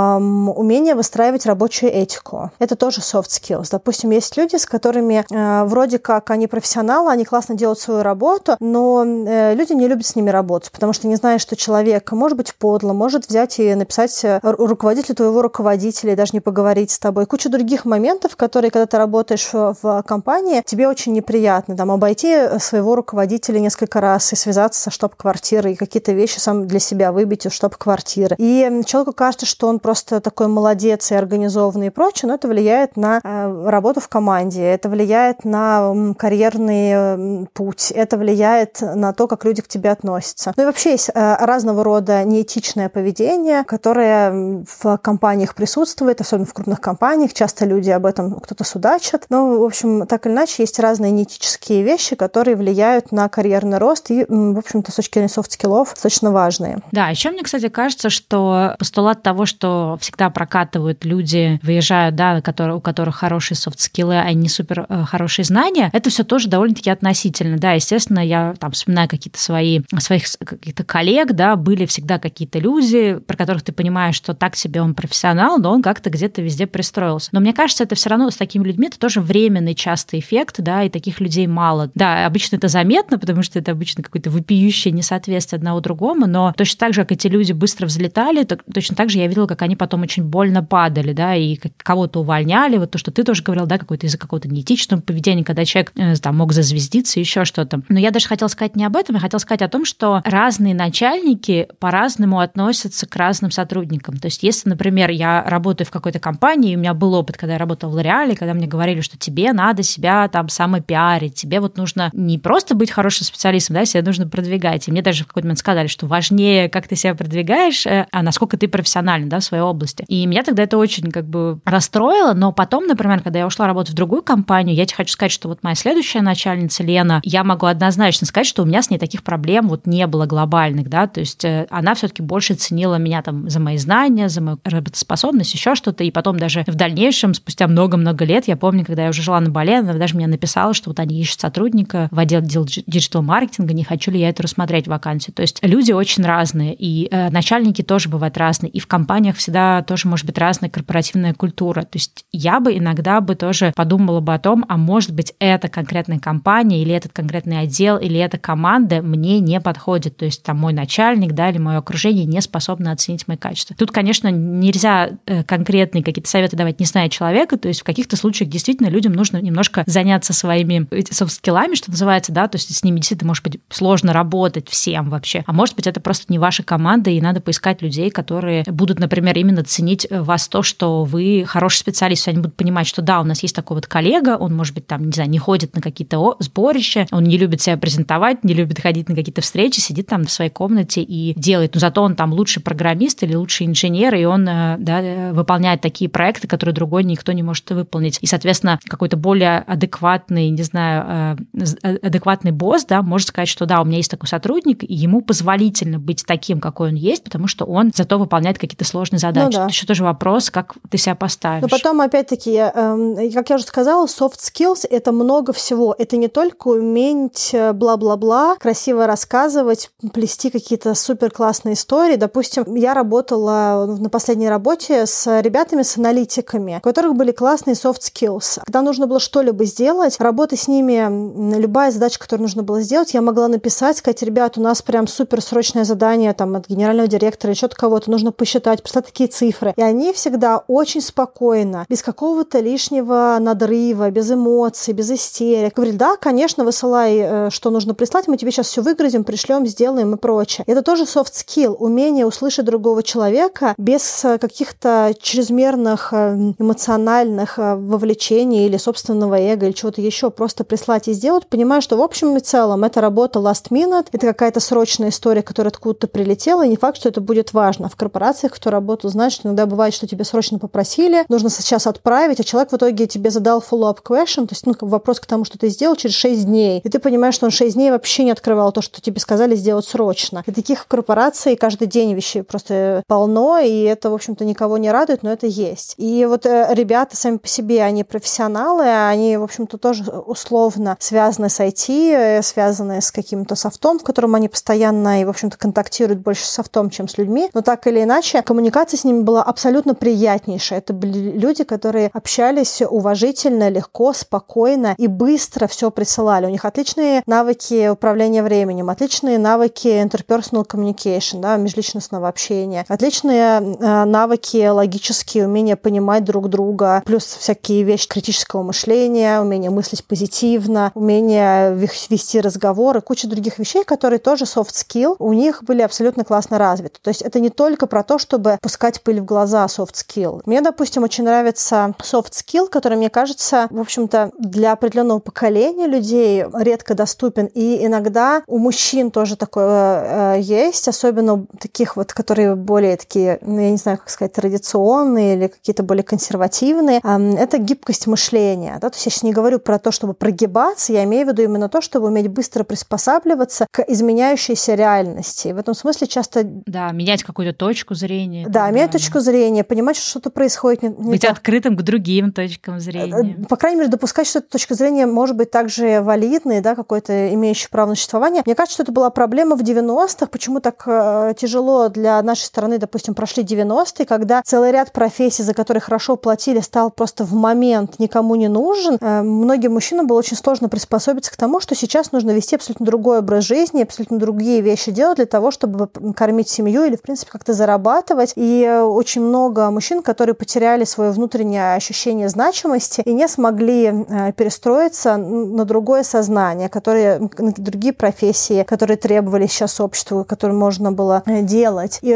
умение выстраивать рабочую этику. Это тоже soft skills. Допустим, есть люди, с которыми вроде как они профессионалы, они классно делают свою работу, но люди не любят с ними работать, потому что не знают, что человек может быть подло, может взять и написать э, руководителю твоего руководителя и даже не поговорить с тобой. Куча других моментов, которые, когда ты работаешь в компании, тебе очень неприятно. Там обойти э, своего руководителя несколько раз и связаться со штаб-квартирой, и какие-то вещи сам для себя выбить из штаб-квартиры. И человеку кажется, что он просто такой молодец и организованный и прочее, но это влияет на э, работу в команде, это влияет на карьерный путь, это влияет на то, как люди к тебе относятся. Ну и вообще есть разного рода неэтичное поведение, которое в компаниях присутствует, особенно в крупных компаниях. Часто люди об этом кто-то судачат. Но, в общем, так или иначе, есть разные неэтические вещи, которые влияют на карьерный рост и, в общем-то, с точки зрения soft skill ов достаточно важные. Да, еще мне, кстати, кажется, что постулат того, что всегда прокатывают люди, выезжают, да, у которых хорошие софт-скиллы, а не супер э, хорошие знания, это все тоже довольно-таки относительно. Да, естественно, я там вспоминаю какие-то свои, своих каких-то коллег, да, были всегда какие-то люди, про которых ты понимаешь, что так себе он профессионал, но он как-то где-то везде пристроился. Но мне кажется, это все равно с такими людьми это тоже временный частый эффект, да, и таких людей мало. Да, обычно это заметно, потому что это обычно какое-то вопиющее несоответствие одного другому, но точно так же, как эти люди быстро взлетали, то, точно так же я видела, как они потом очень больно падали, да, и кого-то увольняли, вот то, что ты тоже говорил, да, какой-то из-за какого-то неэтичного поведения, когда человек э, там мог зазвездиться, еще что-то. Но я даже хотела сказать не об этом, я хотела сказать о том, что разные начальники по-разному относятся к разным сотрудникам. То есть, если, например, я работаю в какой-то компании, и у меня был опыт, когда я работала в Лореале, когда мне говорили, что тебе надо себя там самопиарить, тебе вот нужно не просто быть хорошим специалистом, да, себя нужно продвигать. И мне даже в какой-то момент сказали, что важнее, как ты себя продвигаешь, э, а насколько ты профессиональный, да, в своей области. И меня тогда это очень как бы расстроило, но потом, например, когда я ушла работать в другую компанию, я тебе хочу сказать, что вот моя следующая начальница Лена, я могу однозначно сказать, что у меня с ней таких проблем вот не было глобальных, да, то есть э, она все-таки больше ценила меня там за мои знания, за мою работоспособность, еще что-то. И потом даже в дальнейшем, спустя много-много лет, я помню, когда я уже жила на Бали, она даже мне написала, что вот они ищут сотрудника в отдел диджитал-маркетинга, не хочу ли я это рассмотреть вакансию. То есть люди очень разные, и э, начальники тоже бывают разные, и в компаниях всегда тоже может быть разная корпоративная культура. То есть я бы иногда бы тоже подумала бы о том, а может быть эта конкретная компания или этот конкретный отдел или эта команда мне не подходит. То есть там мой начальник, да, или мое окружение не способно оценить мои качества. Конечно, нельзя э, конкретные какие-то советы давать, не зная человека, то есть в каких-то случаях действительно людям нужно немножко заняться своими софт-скиллами, что называется, да, то есть с ними действительно, может быть, сложно работать всем вообще, а может быть, это просто не ваша команда, и надо поискать людей, которые будут, например, именно ценить э, вас то, что вы хороший специалист, они будут понимать, что да, у нас есть такой вот коллега, он, может быть, там, не знаю, не ходит на какие-то сборища, он не любит себя презентовать, не любит ходить на какие-то встречи, сидит там в своей комнате и делает, но зато он там лучший программист или лучший инженер, и он э, да, э, выполняет такие проекты, которые другой никто не может выполнить. И, соответственно, какой-то более адекватный, не знаю, э, адекватный босс, да, может сказать, что да, у меня есть такой сотрудник, и ему позволительно быть таким, какой он есть, потому что он зато выполняет какие-то сложные задачи. Ну, да. Это еще тоже вопрос, как ты себя поставишь. Но потом, опять-таки, эм, как я уже сказала, soft skills — это много всего. Это не только уметь бла-бла-бла, красиво рассказывать, плести какие-то супер классные истории. Допустим, я работала на последней работе с ребятами, с аналитиками, у которых были классные soft skills. Когда нужно было что-либо сделать, работать с ними, любая задача, которую нужно было сделать, я могла написать, сказать, ребят, у нас прям супер срочное задание там от генерального директора или что-то кого-то, нужно посчитать, прислать такие цифры. И они всегда очень спокойно, без какого-то лишнего надрыва, без эмоций, без истерик. Говорили, да, конечно, высылай, э, что нужно прислать, мы тебе сейчас все выгрузим, пришлем, сделаем и прочее. Это тоже soft skill, умение услышать другого человека без э, каких-то чрезмерных э, эмоциональных э, вовлечений или собственного эго или чего-то еще, просто прислать и сделать, понимая, что в общем и целом это работа last minute, это какая-то срочная история, которая откуда-то прилетела, и не факт, что это будет важно. В корпорациях, кто работал, знает, что иногда бывает, что тебе срочно попросили, нужно сейчас отправить, а человек в итоге тебе задал follow-up question, то есть ну, вопрос к тому, что ты сделал через 6 дней, и ты понимаешь, что он 6 дней вообще не открывал то, что тебе сказали сделать срочно. И таких корпораций каждый день вещей просто полно, смешно, и это, в общем-то, никого не радует, но это есть. И вот э, ребята сами по себе, они профессионалы, они, в общем-то, тоже условно связаны с IT, связаны с каким-то софтом, в котором они постоянно и, в общем-то, контактируют больше с софтом, чем с людьми. Но так или иначе, коммуникация с ними была абсолютно приятнейшая. Это были люди, которые общались уважительно, легко, спокойно и быстро все присылали. У них отличные навыки управления временем, отличные навыки interpersonal communication, да, межличностного общения, отличные э, навыки логические, умение понимать друг друга, плюс всякие вещи критического мышления, умение мыслить позитивно, умение вести разговоры, куча других вещей, которые тоже soft skill, у них были абсолютно классно развиты. То есть это не только про то, чтобы пускать пыль в глаза soft skill. Мне, допустим, очень нравится soft skill, который, мне кажется, в общем-то, для определенного поколения людей редко доступен. И иногда у мужчин тоже такое э, есть, особенно таких вот, которые более такие, ну, я не знаю, как сказать, традиционные или какие-то более консервативные. Это гибкость мышления. Да? То есть я сейчас не говорю про то, чтобы прогибаться, я имею в виду именно то, чтобы уметь быстро приспосабливаться к изменяющейся реальности. И в этом смысле часто... Да, менять какую-то точку зрения. Да, менять точку зрения, понимать, что что-то происходит не, не Быть так. открытым к другим точкам зрения. Э, по крайней мере, допускать, что эта точка зрения может быть также валидной, да, какой-то имеющий право на существование. Мне кажется, что это была проблема в 90-х. Почему так э, тяжело для нашей страны, допустим, прошли 90-е, когда целый ряд профессий, за которые хорошо платили, стал просто в момент никому не нужен. Э, многим мужчинам было очень сложно приспособиться к тому, что сейчас нужно вести абсолютно другой образ жизни, абсолютно другие вещи делать для того, чтобы кормить семью или, в принципе, как-то зарабатывать. И э, очень много мужчин, которые потеряли свое внутреннее ощущение значимости и не смогли э, перестроиться на другое сознание, которые, на другие профессии, которые требовали сейчас обществу, которые можно было делать. И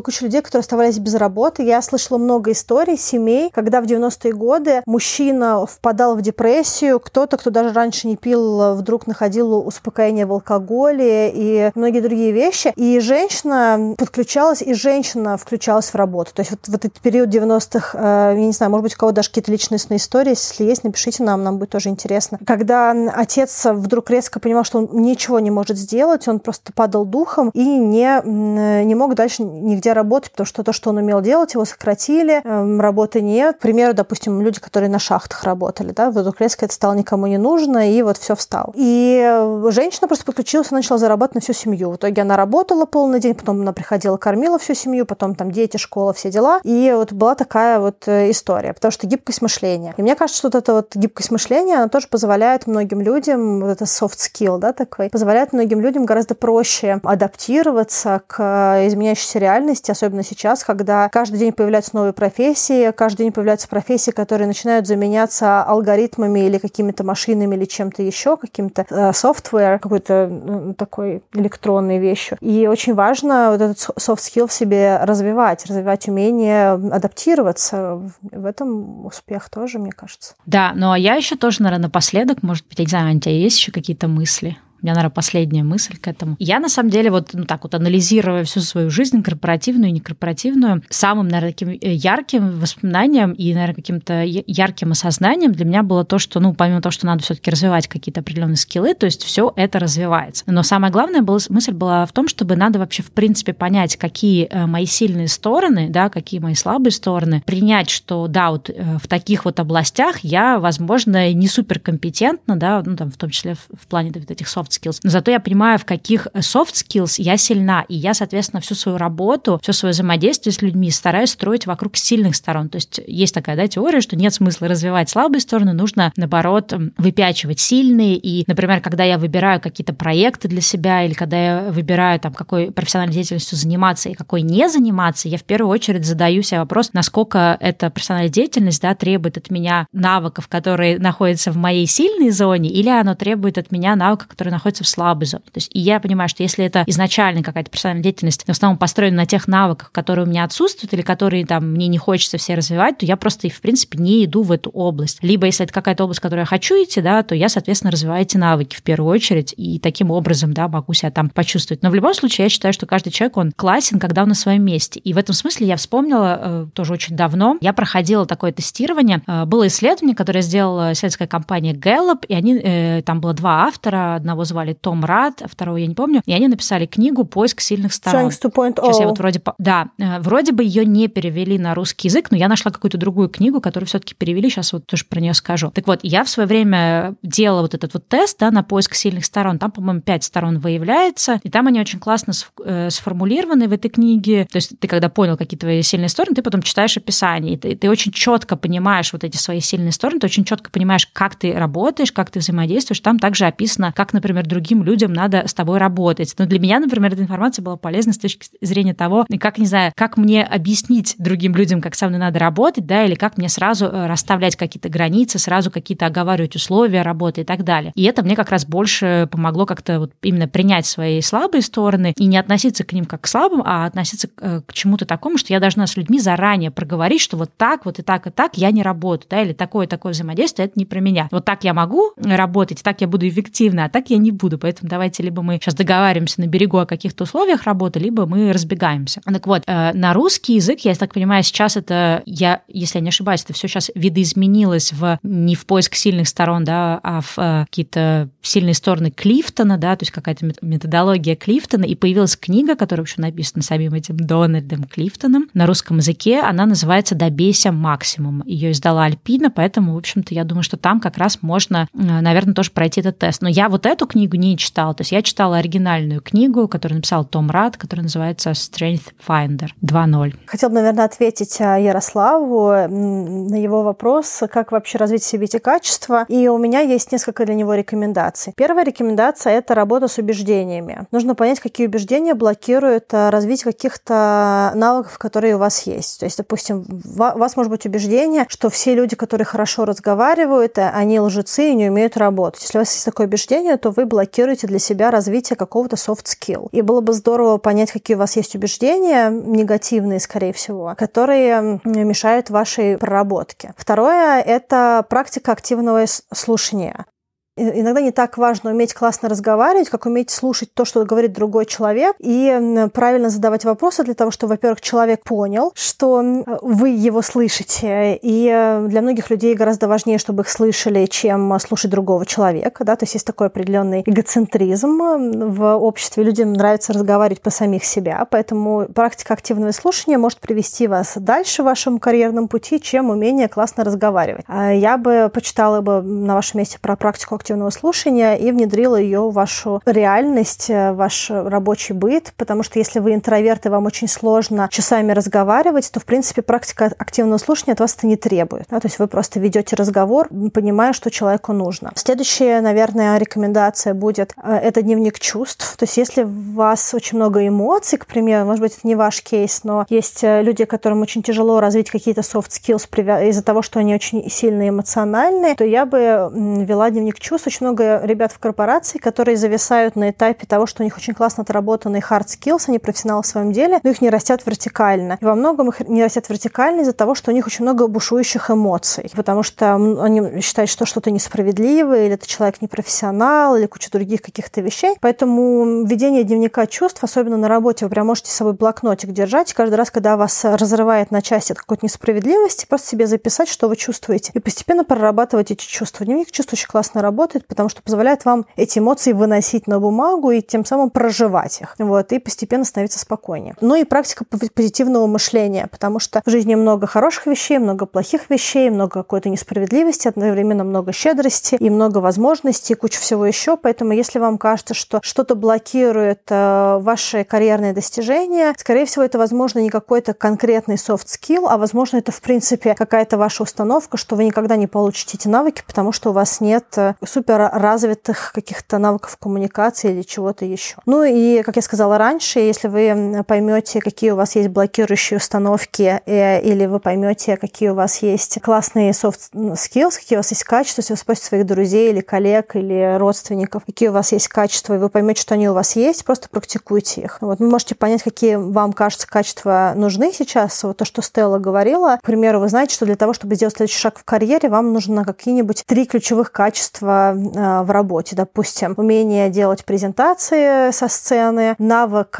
было куча людей, которые оставались без работы. Я слышала много историй семей, когда в 90-е годы мужчина впадал в депрессию, кто-то, кто даже раньше не пил, вдруг находил успокоение в алкоголе и многие другие вещи. И женщина подключалась, и женщина включалась в работу. То есть вот, вот этот период 90-х, э, я не знаю, может быть, у кого даже какие-то личностные истории, если есть, напишите нам, нам будет тоже интересно. Когда отец вдруг резко понимал, что он ничего не может сделать, он просто падал духом и не, не мог дальше нигде работать, потому что то, что он умел делать, его сократили, эм, работы нет. К примеру, допустим, люди, которые на шахтах работали, да, вдруг резко это стало никому не нужно, и вот все встал. И женщина просто подключилась и начала зарабатывать на всю семью. В итоге она работала полный день, потом она приходила, кормила всю семью, потом там дети, школа, все дела. И вот была такая вот э, история, потому что гибкость мышления. И мне кажется, что вот эта вот гибкость мышления, она тоже позволяет многим людям, вот это soft skill, да, такой, позволяет многим людям гораздо проще адаптироваться к э, изменяющейся реальности, особенно сейчас, когда каждый день появляются новые профессии, каждый день появляются профессии, которые начинают заменяться алгоритмами или какими-то машинами или чем-то еще, каким-то э, какой-то ну, такой электронной вещью. И очень важно вот этот soft skill в себе развивать, развивать умение адаптироваться. В этом успех тоже, мне кажется. Да, ну а я еще тоже, наверное, напоследок, может быть, я не знаю, у тебя есть еще какие-то мысли? У меня, наверное, последняя мысль к этому. Я, на самом деле, вот ну, так вот анализируя всю свою жизнь, корпоративную и некорпоративную, самым, наверное, таким э, ярким воспоминанием и, наверное, каким-то ярким осознанием для меня было то, что, ну, помимо того, что надо все таки развивать какие-то определенные скиллы, то есть все это развивается. Но самая главная была, мысль была в том, чтобы надо вообще, в принципе, понять, какие э, мои сильные стороны, да, какие мои слабые стороны, принять, что, да, вот э, в таких вот областях я, возможно, не суперкомпетентна, да, ну, там, в том числе в, в плане вот этих софт soft skills. Но зато я понимаю, в каких soft skills я сильна, и я, соответственно, всю свою работу, все свое взаимодействие с людьми стараюсь строить вокруг сильных сторон. То есть есть такая да, теория, что нет смысла развивать слабые стороны, нужно, наоборот, выпячивать сильные. И, например, когда я выбираю какие-то проекты для себя, или когда я выбираю, там, какой профессиональной деятельностью заниматься и какой не заниматься, я в первую очередь задаю себе вопрос, насколько эта профессиональная деятельность да, требует от меня навыков, которые находятся в моей сильной зоне, или оно требует от меня навыков, которые находится в слабой зоне. То есть, и я понимаю, что если это изначально какая-то профессиональная деятельность, в основном построена на тех навыках, которые у меня отсутствуют или которые там мне не хочется все развивать, то я просто, в принципе, не иду в эту область. Либо если это какая-то область, в которую я хочу идти, да, то я, соответственно, развиваю эти навыки в первую очередь, и таким образом, да, могу себя там почувствовать. Но в любом случае, я считаю, что каждый человек, он классен, когда он на своем месте. И в этом смысле я вспомнила э, тоже очень давно, я проходила такое тестирование, э, было исследование, которое сделала сельская компания Gallup, и они, э, там было два автора, одного звали Том Рад, а второго я не помню, и они написали книгу «Поиск сильных сторон». Strengths 2.0. Сейчас я вот вроде... Да, э, вроде бы ее не перевели на русский язык, но я нашла какую-то другую книгу, которую все-таки перевели, сейчас вот тоже про нее скажу. Так вот, я в свое время делала вот этот вот тест да, на поиск сильных сторон. Там, по-моему, пять сторон выявляется, и там они очень классно э, сформулированы в этой книге. То есть ты когда понял какие твои сильные стороны, ты потом читаешь описание, и ты, ты очень четко понимаешь вот эти свои сильные стороны, ты очень четко понимаешь, как ты работаешь, как ты взаимодействуешь. Там также описано, как, например, другим людям надо с тобой работать. Но для меня, например, эта информация была полезна с точки зрения того, как, не знаю, как мне объяснить другим людям, как со мной надо работать, да, или как мне сразу э, расставлять какие-то границы, сразу какие-то оговаривать условия работы и так далее. И это мне как раз больше помогло как-то вот именно принять свои слабые стороны и не относиться к ним как к слабым, а относиться э, к чему-то такому, что я должна с людьми заранее проговорить, что вот так, вот и так, и так я не работаю, да, или такое-такое взаимодействие, это не про меня. Вот так я могу работать, так я буду эффективна, а так я не буду. Поэтому давайте либо мы сейчас договариваемся на берегу о каких-то условиях работы, либо мы разбегаемся. Так вот, э, на русский язык, я так понимаю, сейчас это, я, если я не ошибаюсь, это все сейчас видоизменилось в, не в поиск сильных сторон, да, а в э, какие-то сильные стороны Клифтона, да, то есть какая-то методология Клифтона, и появилась книга, которая вообще написана самим этим Дональдом Клифтоном на русском языке, она называется «Добейся максимум». Ее издала Альпина, поэтому, в общем-то, я думаю, что там как раз можно, наверное, тоже пройти этот тест. Но я вот эту книгу не читала, то есть я читала оригинальную книгу, которую написал Том Рад, которая называется Strength Finder 2.0. Хотел бы, наверное, ответить а, Ярославу на его вопрос, как вообще развить в себе эти качества. И у меня есть несколько для него рекомендаций. Первая рекомендация – это работа с убеждениями. Нужно понять, какие убеждения блокируют а, развитие каких-то навыков, которые у вас есть. То есть, допустим, у вас может быть убеждение, что все люди, которые хорошо разговаривают, э, они лжецы и не умеют работать. Если у вас есть такое убеждение, то вы блокируете для себя развитие какого-то soft skill. И было бы здорово понять, какие у вас есть убеждения, негативные, скорее всего, которые мешают вашей проработке. Второе – это практика активного слушания иногда не так важно уметь классно разговаривать, как уметь слушать то, что говорит другой человек, и правильно задавать вопросы для того, чтобы, во-первых, человек понял, что вы его слышите. И э, для многих людей гораздо важнее, чтобы их слышали, чем слушать другого человека. Да? То есть есть такой определенный эгоцентризм в обществе. Людям нравится разговаривать по самих себя, поэтому практика активного слушания может привести вас дальше в вашем карьерном пути, чем умение классно разговаривать. А я бы почитала бы на вашем месте про практику активного слушания и внедрила ее в вашу реальность, э, ваш рабочий быт, потому что если вы интроверт и вам очень сложно часами разговаривать, то, в принципе, практика активного слушания от вас это не требует. Да? То есть вы просто ведете разговор, понимая, что человеку нужно. Следующая, наверное, рекомендация будет э, – это дневник чувств. То есть если у вас очень много эмоций, к примеру, может быть, это не ваш кейс, но есть э, люди, которым очень тяжело развить какие-то soft skills из-за того, что они очень сильно эмоциональные, то я бы вела дневник чувств чувств. Очень много ребят в корпорации, которые зависают на этапе того, что у них очень классно отработанные hard skills, они профессионалы в своем деле, но их не растят вертикально. И во многом их не растят вертикально из-за того, что у них очень много бушующих эмоций, потому что они считают, что что-то несправедливое, или это человек непрофессионал, или куча других каких-то вещей. Поэтому ведение дневника чувств, особенно на работе, вы прям можете с собой блокнотик держать, каждый раз, когда вас разрывает на части от какой-то несправедливости, просто себе записать, что вы чувствуете, и постепенно прорабатывать эти чувства. Дневник чувств очень классно работает, работает, потому что позволяет вам эти эмоции выносить на бумагу и тем самым проживать их. Вот, и постепенно становиться спокойнее. Ну и практика позитивного мышления, потому что в жизни много хороших вещей, много плохих вещей, много какой-то несправедливости, одновременно много щедрости и много возможностей, куча всего еще. Поэтому если вам кажется, что что-то блокирует э, ваши карьерные достижения, скорее всего, это, возможно, не какой-то конкретный soft skill, а, возможно, это, в принципе, какая-то ваша установка, что вы никогда не получите эти навыки, потому что у вас нет э, супер развитых каких-то навыков коммуникации или чего-то еще. Ну и, как я сказала раньше, если вы поймете, какие у вас есть блокирующие установки, э, или вы поймете, какие у вас есть классные soft skills, какие у вас есть качества, если вы спросите своих друзей или коллег или родственников, какие у вас есть качества, и вы поймете, что они у вас есть, просто практикуйте их. Вот вы можете понять, какие вам, кажется, качества нужны сейчас. Вот то, что Стелла говорила. К примеру, вы знаете, что для того, чтобы сделать следующий шаг в карьере, вам нужно какие-нибудь три ключевых качества в работе. Допустим, умение делать презентации со сцены, навык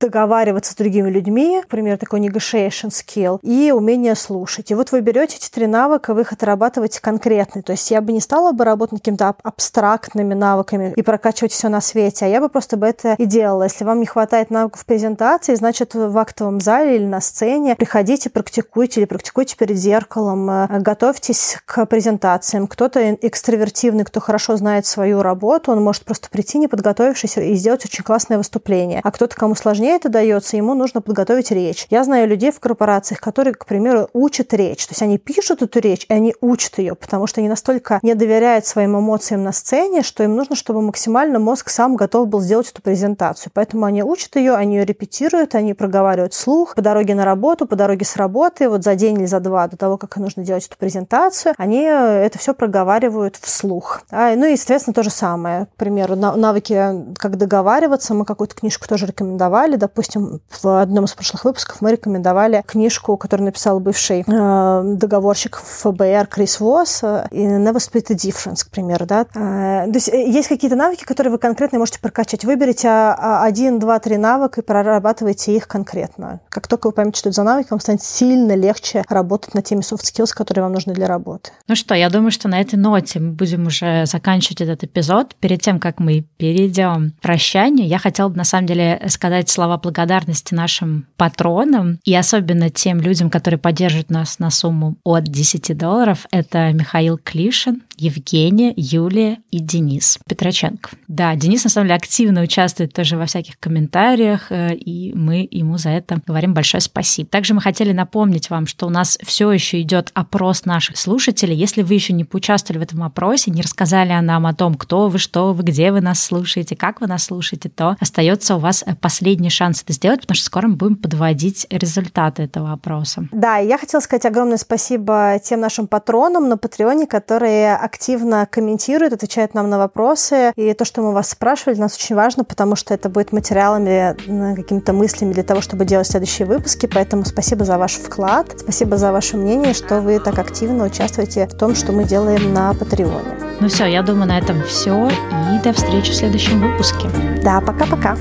договариваться с другими людьми, например, такой negotiation skill, и умение слушать. И вот вы берете эти три навыка, вы их отрабатываете конкретно. То есть я бы не стала бы работать какими-то абстрактными навыками и прокачивать все на свете, а я бы просто бы это и делала. Если вам не хватает навыков презентации, значит, в актовом зале или на сцене приходите, практикуйте или практикуйте перед зеркалом, э, готовьтесь к презентациям. Кто-то экстравертивный, кто хорошо знает свою работу, он может просто прийти, не подготовившись, и сделать очень классное выступление. А кто-то, кому сложнее это дается, ему нужно подготовить речь. Я знаю людей в корпорациях, которые, к примеру, учат речь. То есть они пишут эту речь, и они учат ее, потому что они настолько не доверяют своим эмоциям на сцене, что им нужно, чтобы максимально мозг сам готов был сделать эту презентацию. Поэтому они учат ее, они ее репетируют, они проговаривают слух по дороге на работу, по дороге с работы, вот за день или за два до того, как нужно делать эту презентацию, они это все проговаривают вслух. А, ну и, естественно, то же самое. К примеру, навыки, как договариваться, мы какую-то книжку тоже рекомендовали. Допустим, в одном из прошлых выпусков мы рекомендовали книжку, которую написал бывший э, договорщик ФБР Крис Восс, э, Never Split the Difference, к примеру. Да? Э, то есть э, есть какие-то навыки, которые вы конкретно можете прокачать. Выберите а, а, один, два, три навыка и прорабатывайте их конкретно. Как только вы поймете, что это за навыки, вам станет сильно легче работать над теми soft skills, которые вам нужны для работы. Ну что, я думаю, что на этой ноте мы будем уже заканчивать этот эпизод. Перед тем, как мы перейдем к прощанию, я хотела бы на самом деле сказать слова благодарности нашим патронам и особенно тем людям, которые поддерживают нас на сумму от 10 долларов. Это Михаил Клишин, Евгения, Юлия и Денис Петроченко. Да, Денис на самом деле активно участвует тоже во всяких комментариях, э, и мы ему за это говорим большое спасибо. Также мы хотели напомнить вам, что у нас все еще идет опрос наших слушателей. Если вы еще не поучаствовали в этом опросе, не рассказали нам о том, кто вы, что вы, где вы нас слушаете, как вы нас слушаете, то остается у вас э, последний шанс это сделать, потому что скоро мы будем подводить результаты этого опроса. Да, я хотела сказать огромное спасибо тем нашим патронам на Патреоне, которые активно комментируют, отвечают нам на вопросы. И то, что мы вас спрашивали, для нас очень важно, потому что это будет материалами, какими-то мыслями для того, чтобы делать следующие выпуски. Поэтому спасибо за ваш вклад, спасибо за ваше мнение, что вы так активно участвуете в том, что мы делаем на Патреоне. Ну все, я думаю, на этом все. И до встречи в следующем выпуске. Да, пока-пока.